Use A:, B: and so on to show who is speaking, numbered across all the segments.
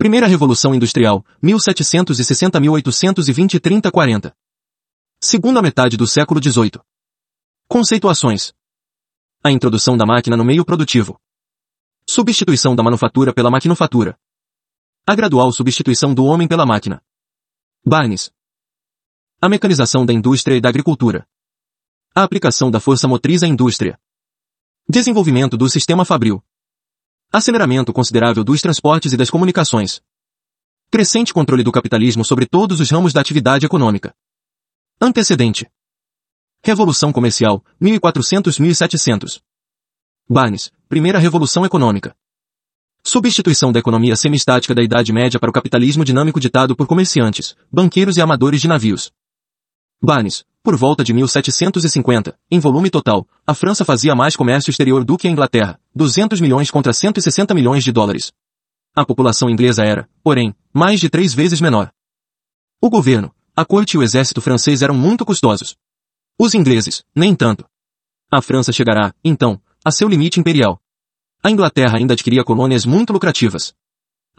A: Primeira Revolução Industrial, 1760-1820-30-40. Segunda metade do século XVIII. Conceituações. A introdução da máquina no meio produtivo. Substituição da manufatura pela maquinofatura. A gradual substituição do homem pela máquina. Barnes. A mecanização da indústria e da agricultura. A aplicação da força motriz à indústria. Desenvolvimento do sistema fabril. Aceleramento considerável dos transportes e das comunicações. Crescente controle do capitalismo sobre todos os ramos da atividade econômica. Antecedente. Revolução Comercial, 1400-1700. Barnes, Primeira Revolução Econômica. Substituição da economia semi-estática da Idade Média para o capitalismo dinâmico ditado por comerciantes, banqueiros e amadores de navios. Barnes, por volta de 1750, em volume total, a França fazia mais comércio exterior do que a Inglaterra, 200 milhões contra 160 milhões de dólares. A população inglesa era, porém, mais de três vezes menor. O governo, a corte e o exército francês eram muito custosos. Os ingleses, nem tanto. A França chegará, então, a seu limite imperial. A Inglaterra ainda adquiria colônias muito lucrativas.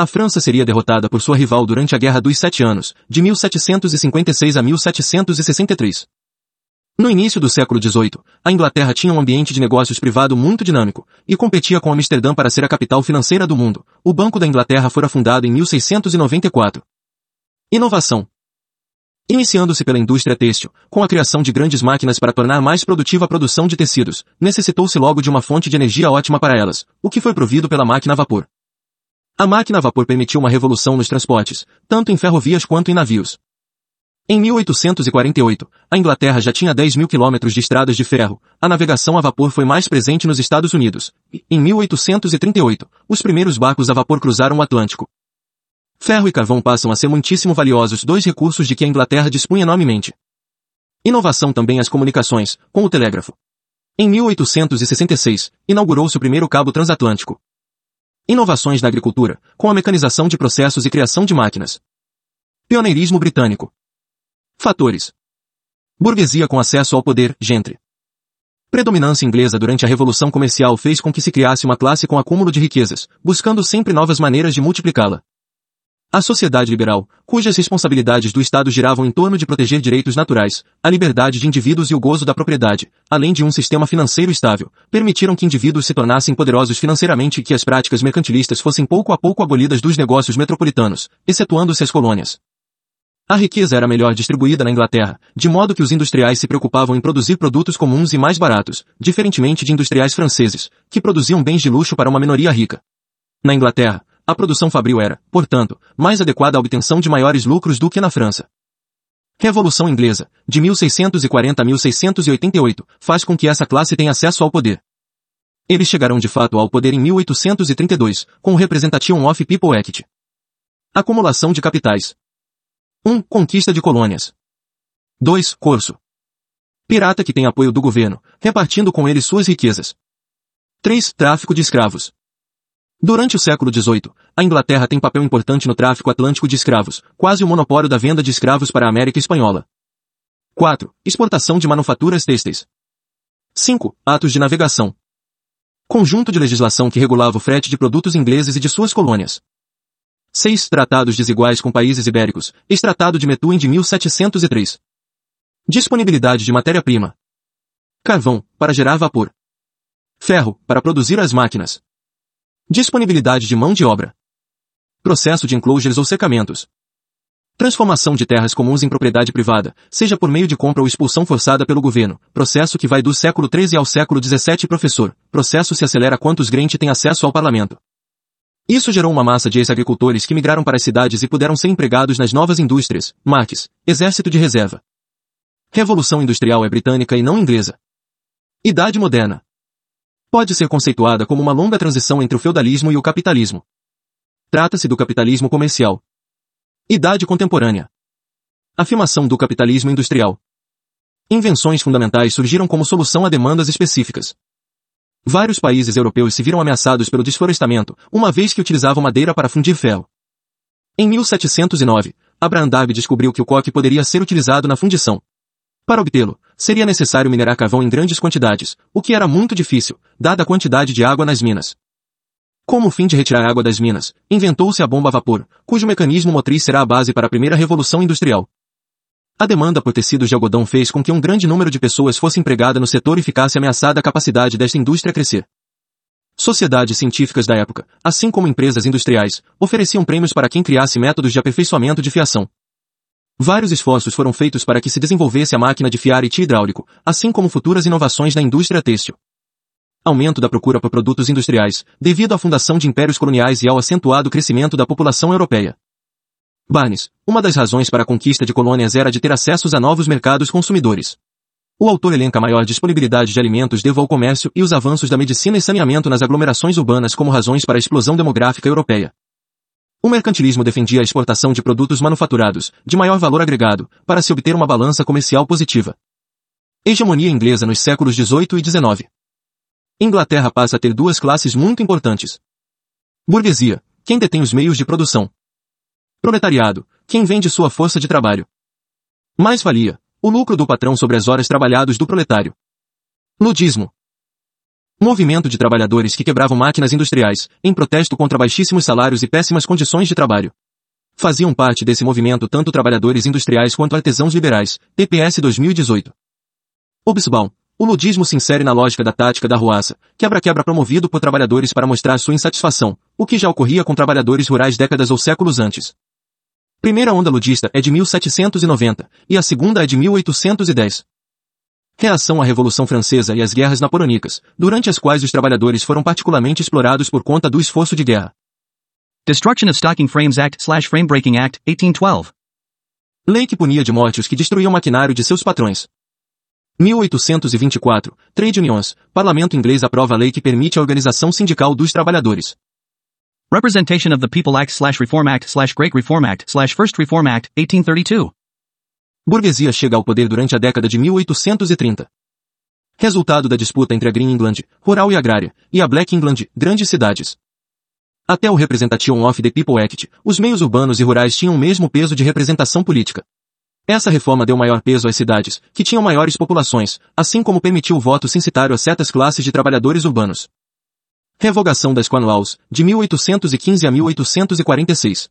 A: A França seria derrotada por sua rival durante a Guerra dos Sete Anos, de 1756 a 1763. No início do século XVIII, a Inglaterra tinha um ambiente de negócios privado muito dinâmico, e competia com Amsterdã para ser a capital financeira do mundo. O Banco da Inglaterra fora fundado em 1694. Inovação. Iniciando-se pela indústria têxtil, com a criação de grandes máquinas para tornar mais produtiva a produção de tecidos, necessitou-se logo de uma fonte de energia ótima para elas, o que foi provido pela máquina a vapor. A máquina a vapor permitiu uma revolução nos transportes, tanto em ferrovias quanto em navios. Em 1848, a Inglaterra já tinha 10 mil quilômetros de estradas de ferro, a navegação a vapor foi mais presente nos Estados Unidos, e, em 1838, os primeiros barcos a vapor cruzaram o Atlântico. Ferro e carvão passam a ser muitíssimo valiosos dois recursos de que a Inglaterra dispunha enormemente. Inovação também as comunicações, com o telégrafo. Em 1866, inaugurou-se o primeiro cabo transatlântico. Inovações na agricultura, com a mecanização de processos e criação de máquinas. Pioneirismo britânico. Fatores. Burguesia com acesso ao poder, gentry. Predominância inglesa durante a Revolução Comercial fez com que se criasse uma classe com acúmulo de riquezas, buscando sempre novas maneiras de multiplicá-la. A sociedade liberal, cujas responsabilidades do Estado giravam em torno de proteger direitos naturais, a liberdade de indivíduos e o gozo da propriedade, além de um sistema financeiro estável, permitiram que indivíduos se tornassem poderosos financeiramente e que as práticas mercantilistas fossem pouco a pouco abolidas dos negócios metropolitanos, excetuando-se as colônias. A riqueza era melhor distribuída na Inglaterra, de modo que os industriais se preocupavam em produzir produtos comuns e mais baratos, diferentemente de industriais franceses, que produziam bens de luxo para uma minoria rica. Na Inglaterra, a produção fabril era, portanto, mais adequada à obtenção de maiores lucros do que na França. Revolução Inglesa, de 1640 a 1688, faz com que essa classe tenha acesso ao poder. Eles chegarão de fato ao poder em 1832, com o Representation of People Act. Acumulação de capitais. 1. Conquista de colônias. 2. Corso. Pirata que tem apoio do governo, repartindo com ele suas riquezas. 3. Tráfico de escravos. Durante o século XVIII, a Inglaterra tem papel importante no tráfico atlântico de escravos, quase o monopólio da venda de escravos para a América Espanhola. 4. Exportação de manufaturas têxteis. 5. Atos de navegação. Conjunto de legislação que regulava o frete de produtos ingleses e de suas colônias. 6. Tratados desiguais com países ibéricos, ex-tratado de Methuen de 1703. Disponibilidade de matéria-prima. Carvão, para gerar vapor. Ferro, para produzir as máquinas. Disponibilidade de mão de obra. Processo de enclosures ou secamentos. Transformação de terras comuns em propriedade privada, seja por meio de compra ou expulsão forçada pelo governo, processo que vai do século XIII ao século XVII professor, processo se acelera quanto os têm acesso ao parlamento. Isso gerou uma massa de ex-agricultores que migraram para as cidades e puderam ser empregados nas novas indústrias, maques, exército de reserva. Revolução industrial é britânica e não inglesa. Idade moderna pode ser conceituada como uma longa transição entre o feudalismo e o capitalismo. Trata-se do capitalismo comercial. Idade contemporânea. Afirmação do capitalismo industrial. Invenções fundamentais surgiram como solução a demandas específicas. Vários países europeus se viram ameaçados pelo desflorestamento, uma vez que utilizavam madeira para fundir ferro. Em 1709, Abraham Darby descobriu que o coque poderia ser utilizado na fundição. Para obtê-lo, seria necessário minerar carvão em grandes quantidades, o que era muito difícil, dada a quantidade de água nas minas. Como fim de retirar água das minas, inventou-se a bomba a vapor, cujo mecanismo motriz será a base para a primeira revolução industrial. A demanda por tecidos de algodão fez com que um grande número de pessoas fosse empregada no setor e ficasse ameaçada a capacidade desta indústria crescer. Sociedades científicas da época, assim como empresas industriais, ofereciam prêmios para quem criasse métodos de aperfeiçoamento de fiação. Vários esforços foram feitos para que se desenvolvesse a máquina de fiar e tiro hidráulico, assim como futuras inovações na indústria têxtil. Aumento da procura por produtos industriais, devido à fundação de impérios coloniais e ao acentuado crescimento da população europeia. Barnes, uma das razões para a conquista de colônias era de ter acessos a novos mercados consumidores. O autor elenca a maior disponibilidade de alimentos devido ao comércio e os avanços da medicina e saneamento nas aglomerações urbanas como razões para a explosão demográfica europeia. O mercantilismo defendia a exportação de produtos manufaturados, de maior valor agregado, para se obter uma balança comercial positiva. Hegemonia inglesa nos séculos XVIII e XIX. Inglaterra passa a ter duas classes muito importantes. Burguesia, quem detém os meios de produção. Proletariado, quem vende sua força de trabalho. Mais-valia, o lucro do patrão sobre as horas trabalhadas do proletário. Ludismo, Movimento de trabalhadores que quebravam máquinas industriais, em protesto contra baixíssimos salários e péssimas condições de trabalho. Faziam parte desse movimento tanto trabalhadores industriais quanto artesãos liberais, TPS 2018. Obsbaum. O ludismo se insere na lógica da tática da ruaça, quebra-quebra promovido por trabalhadores para mostrar sua insatisfação, o que já ocorria com trabalhadores rurais décadas ou séculos antes. Primeira onda ludista é de 1790, e a segunda é de 1810. Reação à Revolução Francesa e às guerras napoleônicas, durante as quais os trabalhadores foram particularmente explorados por conta do esforço de guerra.
B: Destruction of Stocking Frames Act slash Frame Breaking Act, 1812.
A: Lei que punia de morte os que destruíam o maquinário de seus patrões. 1824. Trade Unions. Parlamento inglês aprova a lei que permite a organização sindical dos trabalhadores.
B: Representation of the People Act slash Reform Act slash Great Reform Act slash First Reform Act, 1832.
A: Burguesia chega ao poder durante a década de 1830. Resultado da disputa entre a Green England, rural e agrária, e a Black England, grandes cidades. Até o Representation of the People Act, os meios urbanos e rurais tinham o mesmo peso de representação política. Essa reforma deu maior peso às cidades, que tinham maiores populações, assim como permitiu o voto censitário a certas classes de trabalhadores urbanos. Revogação das Corn Laws, de 1815 a 1846.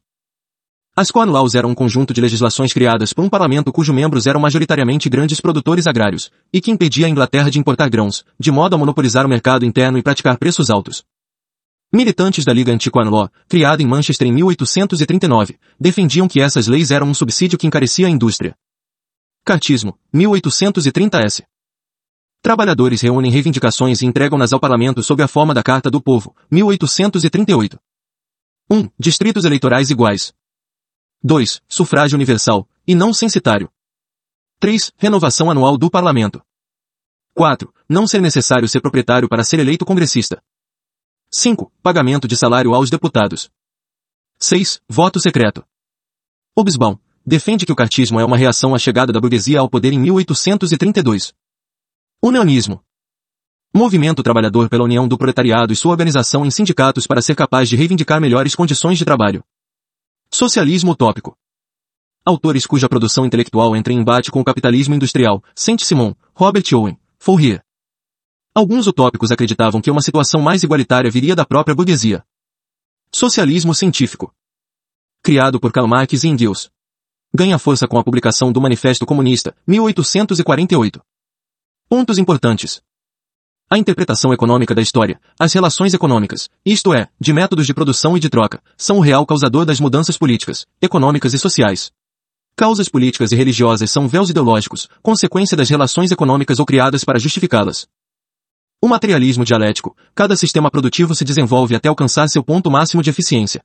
A: As Corn Laws eram um conjunto de legislações criadas por um parlamento cujos membros eram majoritariamente grandes produtores agrários, e que impedia a Inglaterra de importar grãos, de modo a monopolizar o mercado interno e praticar preços altos. Militantes da Liga Anti-Corn Law, criada em Manchester em 1839, defendiam que essas leis eram um subsídio que encarecia a indústria. Cartismo, 1830s. Trabalhadores reúnem reivindicações e entregam-nas ao parlamento sob a forma da Carta do Povo, 1838. 1. Distritos eleitorais iguais, 2. Sufrágio universal, e não censitário. 3. Renovação anual do parlamento. 4. Não ser necessário ser proprietário para ser eleito congressista. 5. Pagamento de salário aos deputados. 6. Voto secreto. Obisbaum defende que o cartismo é uma reação à chegada da burguesia ao poder em 1832. Unionismo. Movimento trabalhador pela união do proletariado e sua organização em sindicatos para ser capaz de reivindicar melhores condições de trabalho. Socialismo utópico. Autores cuja produção intelectual entra em embate com o capitalismo industrial, Saint-Simon, Robert Owen, Fourier. Alguns utópicos acreditavam que uma situação mais igualitária viria da própria burguesia. Socialismo científico. Criado por Karl Marx e Engels. Ganha força com a publicação do Manifesto Comunista, 1848. Pontos importantes. A interpretação econômica da história, as relações econômicas, isto é, de métodos de produção e de troca, são o real causador das mudanças políticas, econômicas e sociais. Causas políticas e religiosas são véus ideológicos, consequência das relações econômicas ou criadas para justificá-las. O materialismo dialético, cada sistema produtivo se desenvolve até alcançar seu ponto máximo de eficiência.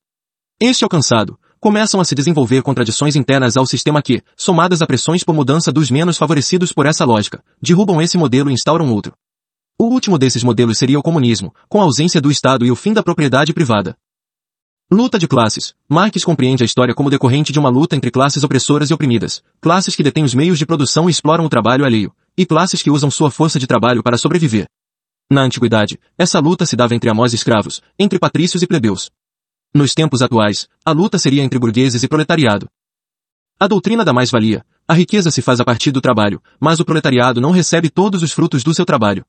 A: Este alcançado, começam a se desenvolver contradições internas ao sistema que, somadas a pressões por mudança dos menos favorecidos por essa lógica, derrubam esse modelo e instauram outro. O último desses modelos seria o comunismo, com a ausência do Estado e o fim da propriedade privada. Luta de classes. Marx compreende a história como decorrente de uma luta entre classes opressoras e oprimidas, classes que detêm os meios de produção e exploram o trabalho alheio, e classes que usam sua força de trabalho para sobreviver. Na antiguidade, essa luta se dava entre amós e escravos, entre patrícios e plebeus. Nos tempos atuais, a luta seria entre burgueses e proletariado. A doutrina da mais-valia. A riqueza se faz a partir do trabalho, mas o proletariado não recebe todos os frutos do seu trabalho.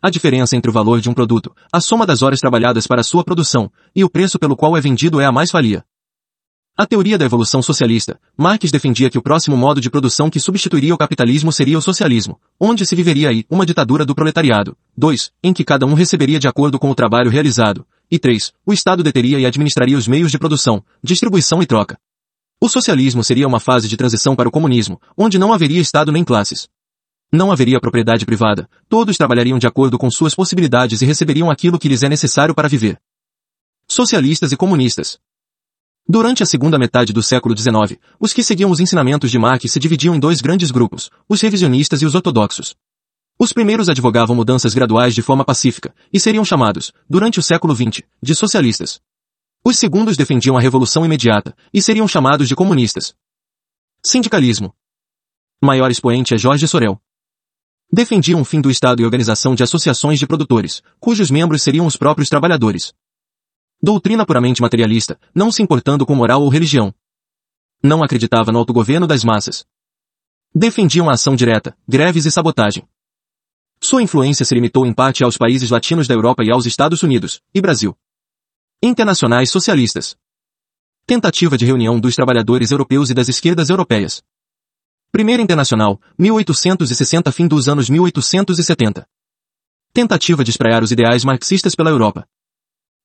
A: A diferença entre o valor de um produto, a soma das horas trabalhadas para sua produção, e o preço pelo qual é vendido é a mais-valia. A teoria da evolução socialista, Marx defendia que o próximo modo de produção que substituiria o capitalismo seria o socialismo, onde se viveria aí uma ditadura do proletariado. 2. Em que cada um receberia de acordo com o trabalho realizado. E 3. O Estado deteria e administraria os meios de produção, distribuição e troca. O socialismo seria uma fase de transição para o comunismo, onde não haveria Estado nem classes. Não haveria propriedade privada, todos trabalhariam de acordo com suas possibilidades e receberiam aquilo que lhes é necessário para viver. Socialistas e comunistas. Durante a segunda metade do século XIX, os que seguiam os ensinamentos de Marx se dividiam em dois grandes grupos, os revisionistas e os ortodoxos. Os primeiros advogavam mudanças graduais de forma pacífica, e seriam chamados, durante o século XX, de socialistas. Os segundos defendiam a revolução imediata, e seriam chamados de comunistas. Sindicalismo. Maior expoente é Jorge Sorel. Defendiam o fim do Estado e organização de associações de produtores, cujos membros seriam os próprios trabalhadores. Doutrina puramente materialista, não se importando com moral ou religião. Não acreditava no autogoverno das massas. Defendiam a ação direta, greves e sabotagem. Sua influência se limitou em parte aos países latinos da Europa e aos Estados Unidos, e Brasil. Internacionais socialistas. Tentativa de reunião dos trabalhadores europeus e das esquerdas europeias. Primeira Internacional, 1860 fim dos anos 1870. Tentativa de espraiar os ideais marxistas pela Europa.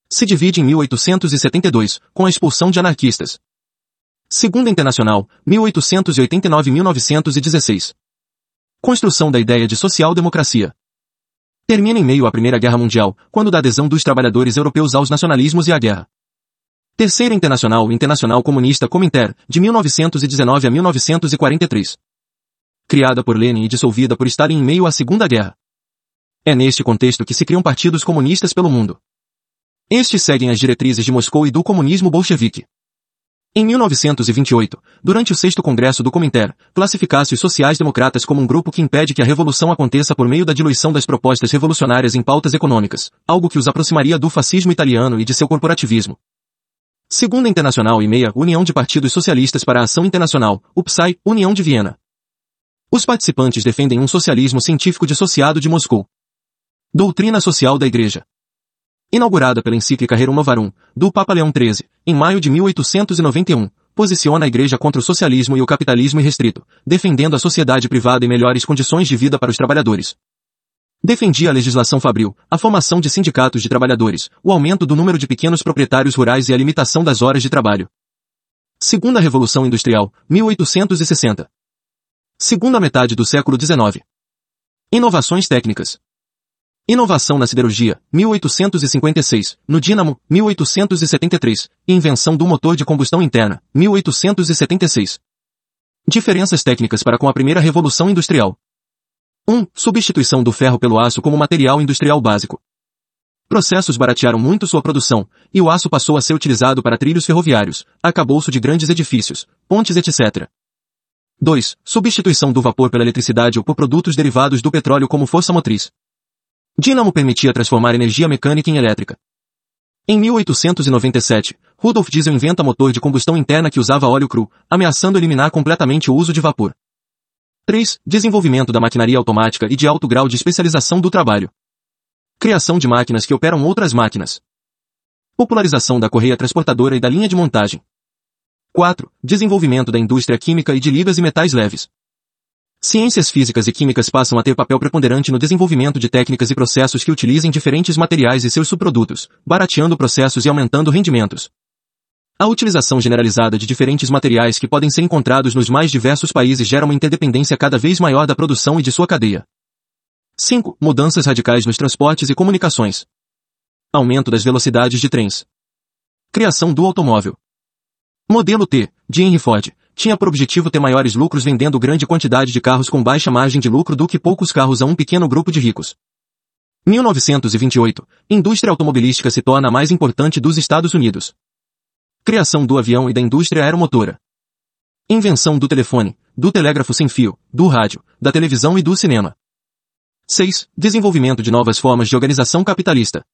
A: Se divide em 1872, com a expulsão de anarquistas. Segunda Internacional, 1889-1916. Construção da ideia de social-democracia. Termina em meio à Primeira Guerra Mundial, quando da adesão dos trabalhadores europeus aos nacionalismos e à guerra. Terceira Internacional Internacional Comunista Cominter, de 1919 a 1943. Criada por Lenin e dissolvida por estarem em meio à Segunda Guerra. É neste contexto que se criam partidos comunistas pelo mundo. Estes seguem as diretrizes de Moscou e do comunismo bolchevique. Em 1928, durante o sexto congresso do Cominter, classificasse os sociais-democratas como um grupo que impede que a revolução aconteça por meio da diluição das propostas revolucionárias em pautas econômicas, algo que os aproximaria do fascismo italiano e de seu corporativismo. Segunda Internacional e meia União de Partidos Socialistas para a Ação Internacional, UPSAI, União de Viena. Os participantes defendem um socialismo científico dissociado de Moscou. Doutrina Social da Igreja. Inaugurada pela encíclica Rerum Novarum, do Papa Leão XIII, em maio de 1891, posiciona a Igreja contra o socialismo e o capitalismo irrestrito, defendendo a sociedade privada e melhores condições de vida para os trabalhadores. Defendia a legislação fabril, a formação de sindicatos de trabalhadores, o aumento do número de pequenos proprietários rurais e a limitação das horas de trabalho. Segunda Revolução Industrial, 1860. Segunda metade do século XIX. Inovações técnicas. Inovação na siderurgia, 1856, no dínamo, 1873, invenção do motor de combustão interna, 1876. Diferenças técnicas para com a primeira revolução industrial, 1. Substituição do ferro pelo aço como material industrial básico. Processos baratearam muito sua produção, e o aço passou a ser utilizado para trilhos ferroviários, acabouço de grandes edifícios, pontes etc. 2. Substituição do vapor pela eletricidade ou por produtos derivados do petróleo como força motriz. Dínamo permitia transformar energia mecânica em elétrica. Em 1897, Rudolf Diesel inventa motor de combustão interna que usava óleo cru, ameaçando eliminar completamente o uso de vapor. 3. Desenvolvimento da maquinaria automática e de alto grau de especialização do trabalho. Criação de máquinas que operam outras máquinas. Popularização da correia transportadora e da linha de montagem. 4. Desenvolvimento da indústria química e de ligas e metais leves. Ciências físicas e químicas passam a ter papel preponderante no desenvolvimento de técnicas e processos que utilizem diferentes materiais e seus subprodutos, barateando processos e aumentando rendimentos. A utilização generalizada de diferentes materiais que podem ser encontrados nos mais diversos países gera uma interdependência cada vez maior da produção e de sua cadeia. 5. Mudanças radicais nos transportes e comunicações. Aumento das velocidades de trens. Criação do automóvel. Modelo T, de Henry Ford, tinha por objetivo ter maiores lucros vendendo grande quantidade de carros com baixa margem de lucro do que poucos carros a um pequeno grupo de ricos. 1928. Indústria automobilística se torna a mais importante dos Estados Unidos. Criação do avião e da indústria aeromotora. Invenção do telefone, do telégrafo sem fio, do rádio, da televisão e do cinema. 6. Desenvolvimento de novas formas de organização capitalista.